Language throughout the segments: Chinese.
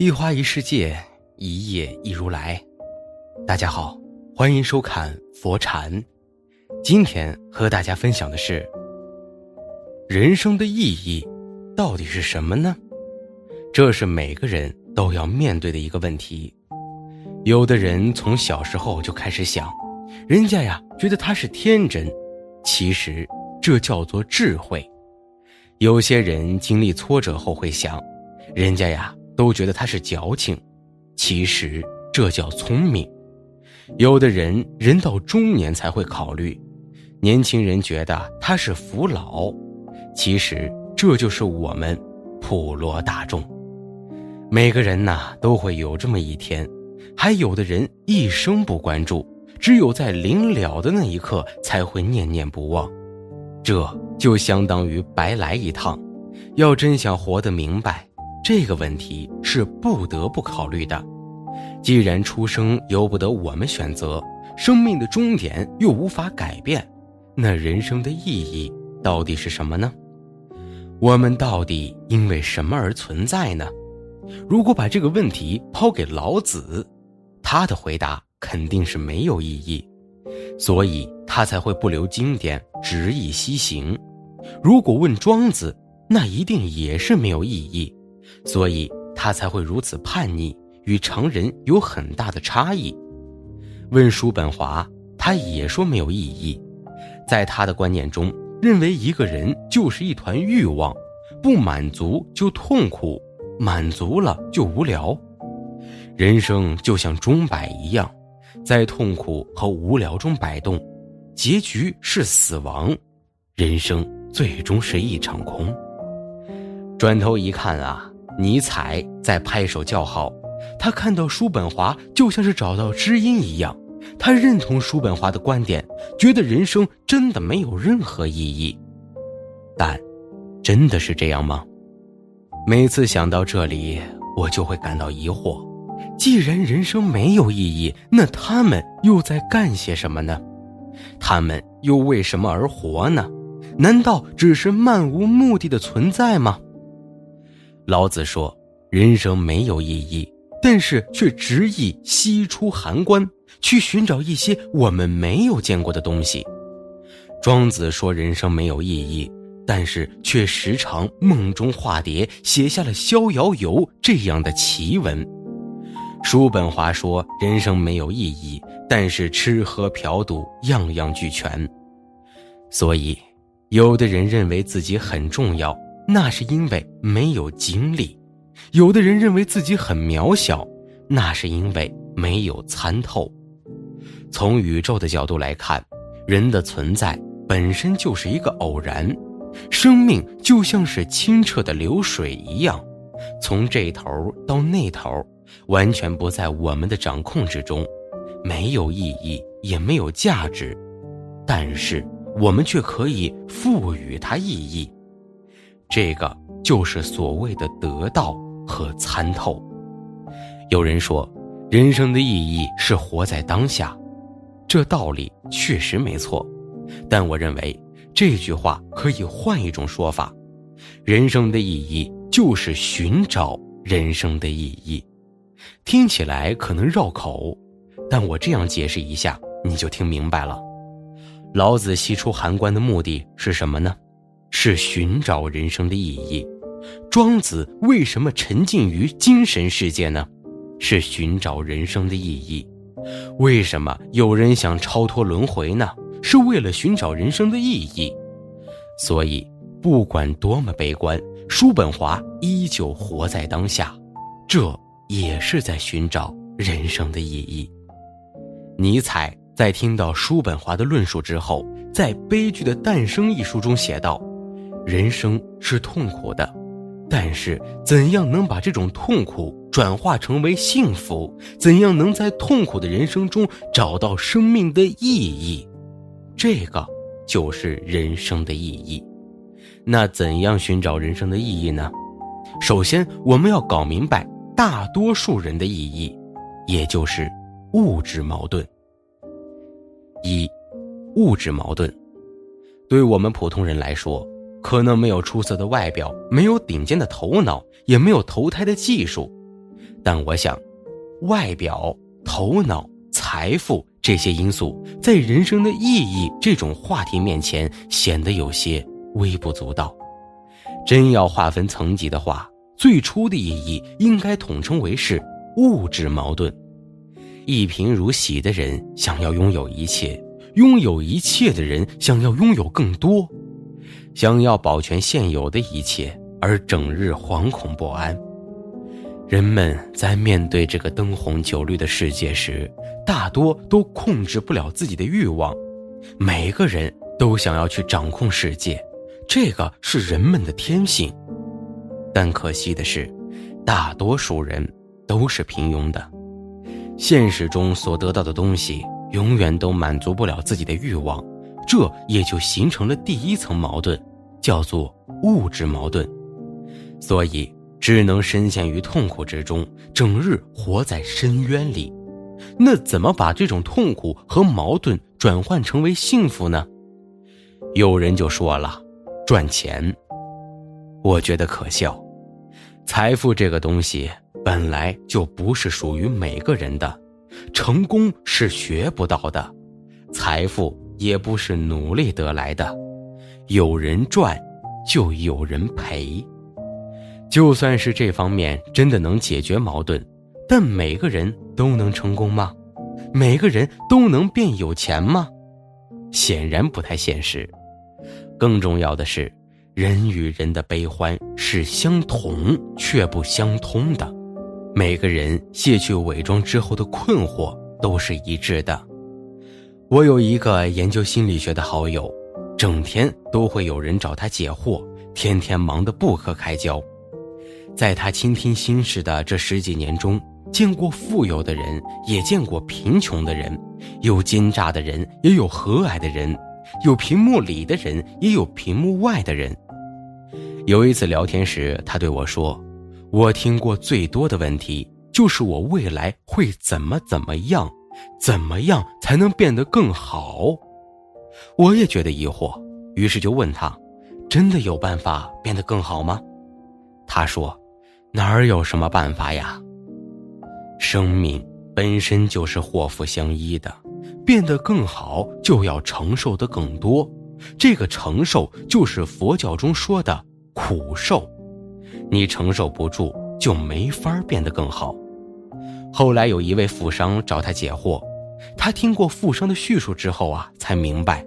一花一世界，一叶一如来。大家好，欢迎收看佛禅。今天和大家分享的是：人生的意义到底是什么呢？这是每个人都要面对的一个问题。有的人从小时候就开始想，人家呀觉得他是天真，其实这叫做智慧。有些人经历挫折后会想，人家呀。都觉得他是矫情，其实这叫聪明。有的人人到中年才会考虑，年轻人觉得他是服老，其实这就是我们普罗大众。每个人呐都会有这么一天，还有的人一生不关注，只有在临了的那一刻才会念念不忘，这就相当于白来一趟。要真想活得明白。这个问题是不得不考虑的。既然出生由不得我们选择，生命的终点又无法改变，那人生的意义到底是什么呢？我们到底因为什么而存在呢？如果把这个问题抛给老子，他的回答肯定是没有意义，所以他才会不留经典，执意西行。如果问庄子，那一定也是没有意义。所以他才会如此叛逆，与常人有很大的差异。问叔本华，他也说没有意义。在他的观念中，认为一个人就是一团欲望，不满足就痛苦，满足了就无聊。人生就像钟摆一样，在痛苦和无聊中摆动，结局是死亡，人生最终是一场空。转头一看啊。尼采在拍手叫好，他看到叔本华就像是找到知音一样，他认同叔本华的观点，觉得人生真的没有任何意义。但，真的是这样吗？每次想到这里，我就会感到疑惑：既然人生没有意义，那他们又在干些什么呢？他们又为什么而活呢？难道只是漫无目的的存在吗？老子说：“人生没有意义，但是却执意西出函关，去寻找一些我们没有见过的东西。”庄子说：“人生没有意义，但是却时常梦中化蝶，写下了《逍遥游》这样的奇文。”叔本华说：“人生没有意义，但是吃喝嫖赌样样俱全。”所以，有的人认为自己很重要。那是因为没有经历，有的人认为自己很渺小，那是因为没有参透。从宇宙的角度来看，人的存在本身就是一个偶然，生命就像是清澈的流水一样，从这头到那头，完全不在我们的掌控之中，没有意义，也没有价值，但是我们却可以赋予它意义。这个就是所谓的得道和参透。有人说，人生的意义是活在当下，这道理确实没错。但我认为这句话可以换一种说法：人生的意义就是寻找人生的意义。听起来可能绕口，但我这样解释一下，你就听明白了。老子西出函关的目的是什么呢？是寻找人生的意义。庄子为什么沉浸于精神世界呢？是寻找人生的意义。为什么有人想超脱轮回呢？是为了寻找人生的意义。所以，不管多么悲观，叔本华依旧活在当下，这也是在寻找人生的意义。尼采在听到叔本华的论述之后，在《悲剧的诞生》一书中写道。人生是痛苦的，但是怎样能把这种痛苦转化成为幸福？怎样能在痛苦的人生中找到生命的意义？这个就是人生的意义。那怎样寻找人生的意义呢？首先，我们要搞明白大多数人的意义，也就是物质矛盾。一，物质矛盾，对我们普通人来说。可能没有出色的外表，没有顶尖的头脑，也没有投胎的技术，但我想，外表、头脑、财富这些因素，在人生的意义这种话题面前，显得有些微不足道。真要划分层级的话，最初的意义应该统称为是物质矛盾。一贫如洗的人想要拥有一切，拥有一切的人想要拥有更多，想要保全现有的一切，而整日惶恐不安。人们在面对这个灯红酒绿的世界时，大多都控制不了自己的欲望，每个人都想要去掌控世界。这个是人们的天性，但可惜的是，大多数人都是平庸的。现实中所得到的东西永远都满足不了自己的欲望，这也就形成了第一层矛盾，叫做物质矛盾。所以只能深陷于痛苦之中，整日活在深渊里。那怎么把这种痛苦和矛盾转换成为幸福呢？有人就说了。赚钱，我觉得可笑。财富这个东西本来就不是属于每个人的，成功是学不到的，财富也不是努力得来的。有人赚，就有人赔。就算是这方面真的能解决矛盾，但每个人都能成功吗？每个人都能变有钱吗？显然不太现实。更重要的是，人与人的悲欢是相同却不相通的。每个人卸去伪装之后的困惑都是一致的。我有一个研究心理学的好友，整天都会有人找他解惑，天天忙得不可开交。在他倾听心事的这十几年中，见过富有的人，也见过贫穷的人，有奸诈的人，也有和蔼的人。有屏幕里的人，也有屏幕外的人。有一次聊天时，他对我说：“我听过最多的问题就是我未来会怎么怎么样，怎么样才能变得更好？”我也觉得疑惑，于是就问他：“真的有办法变得更好吗？”他说：“哪儿有什么办法呀？生命本身就是祸福相依的。”变得更好，就要承受的更多，这个承受就是佛教中说的苦受。你承受不住，就没法变得更好。后来有一位富商找他解惑，他听过富商的叙述之后啊，才明白，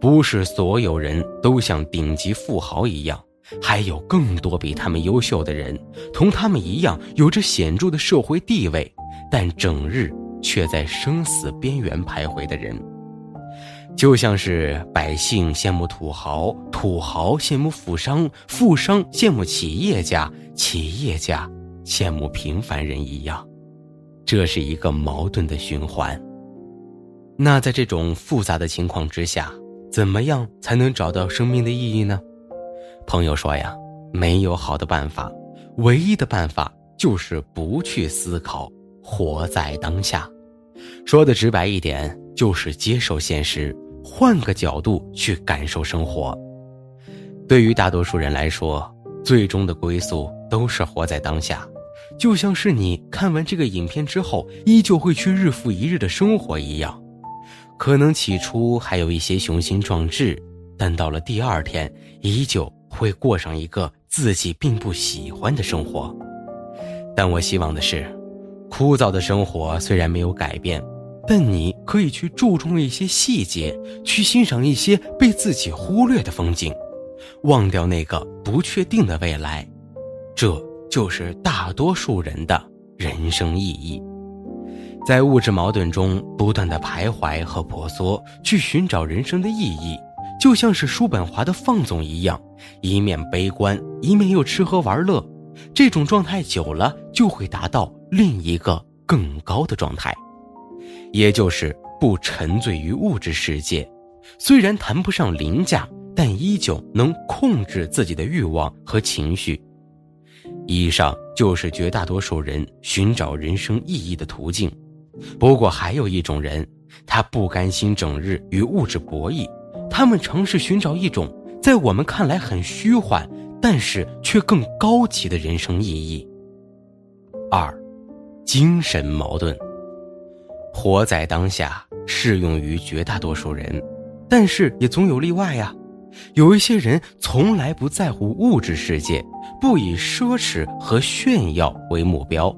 不是所有人都像顶级富豪一样，还有更多比他们优秀的人，同他们一样有着显著的社会地位，但整日。却在生死边缘徘徊的人，就像是百姓羡慕土豪，土豪羡慕富商，富商羡慕企业家，企业家羡慕平凡人一样，这是一个矛盾的循环。那在这种复杂的情况之下，怎么样才能找到生命的意义呢？朋友说呀，没有好的办法，唯一的办法就是不去思考。活在当下，说的直白一点，就是接受现实，换个角度去感受生活。对于大多数人来说，最终的归宿都是活在当下，就像是你看完这个影片之后，依旧会去日复一日的生活一样。可能起初还有一些雄心壮志，但到了第二天，依旧会过上一个自己并不喜欢的生活。但我希望的是。枯燥的生活虽然没有改变，但你可以去注重一些细节，去欣赏一些被自己忽略的风景，忘掉那个不确定的未来，这就是大多数人的人生意义。在物质矛盾中不断的徘徊和婆娑，去寻找人生的意义，就像是叔本华的放纵一样，一面悲观，一面又吃喝玩乐。这种状态久了，就会达到另一个更高的状态，也就是不沉醉于物质世界。虽然谈不上凌驾，但依旧能控制自己的欲望和情绪。以上就是绝大多数人寻找人生意义的途径。不过，还有一种人，他不甘心整日与物质博弈，他们尝试寻找一种在我们看来很虚幻。但是却更高级的人生意义。二，精神矛盾。活在当下适用于绝大多数人，但是也总有例外呀。有一些人从来不在乎物质世界，不以奢侈和炫耀为目标，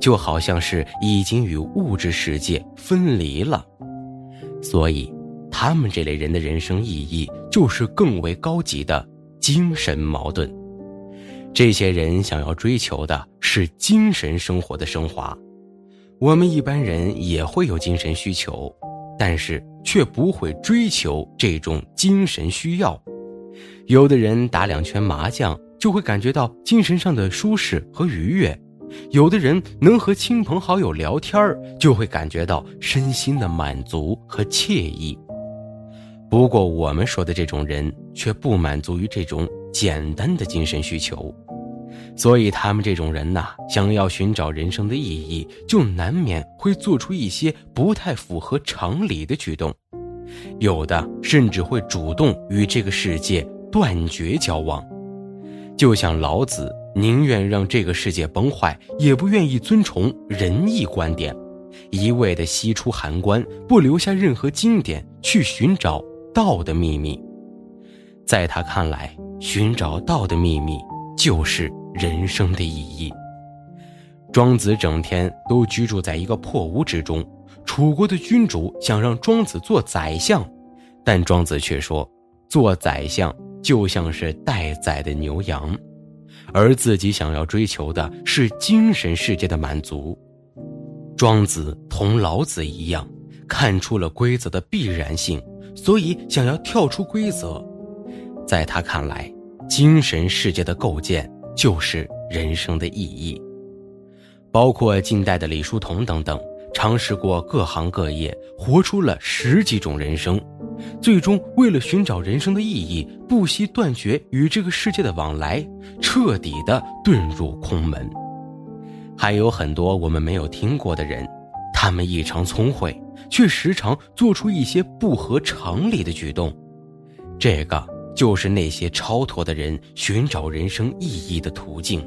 就好像是已经与物质世界分离了。所以，他们这类人的人生意义就是更为高级的精神矛盾。这些人想要追求的是精神生活的升华。我们一般人也会有精神需求，但是却不会追求这种精神需要。有的人打两圈麻将就会感觉到精神上的舒适和愉悦，有的人能和亲朋好友聊天就会感觉到身心的满足和惬意。不过，我们说的这种人却不满足于这种简单的精神需求。所以，他们这种人呐，想要寻找人生的意义，就难免会做出一些不太符合常理的举动，有的甚至会主动与这个世界断绝交往。就像老子宁愿让这个世界崩坏，也不愿意遵从仁义观点，一味的西出函关，不留下任何经典去寻找道的秘密。在他看来，寻找道的秘密就是。人生的意义。庄子整天都居住在一个破屋之中，楚国的君主想让庄子做宰相，但庄子却说，做宰相就像是待宰的牛羊，而自己想要追求的是精神世界的满足。庄子同老子一样，看出了规则的必然性，所以想要跳出规则。在他看来，精神世界的构建。就是人生的意义，包括近代的李叔同等等，尝试过各行各业，活出了十几种人生，最终为了寻找人生的意义，不惜断绝与这个世界的往来，彻底的遁入空门。还有很多我们没有听过的人，他们异常聪慧，却时常做出一些不合常理的举动，这个。就是那些超脱的人寻找人生意义的途径。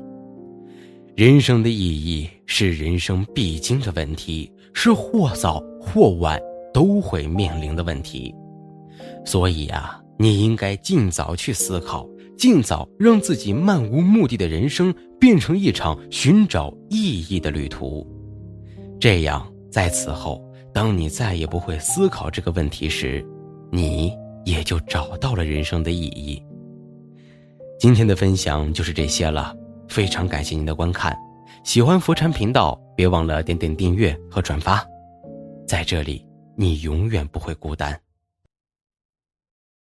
人生的意义是人生必经的问题，是或早或晚都会面临的问题。所以啊，你应该尽早去思考，尽早让自己漫无目的的人生变成一场寻找意义的旅途。这样，在此后，当你再也不会思考这个问题时，你。也就找到了人生的意义。今天的分享就是这些了，非常感谢您的观看。喜欢佛禅频道，别忘了点点订阅和转发。在这里，你永远不会孤单。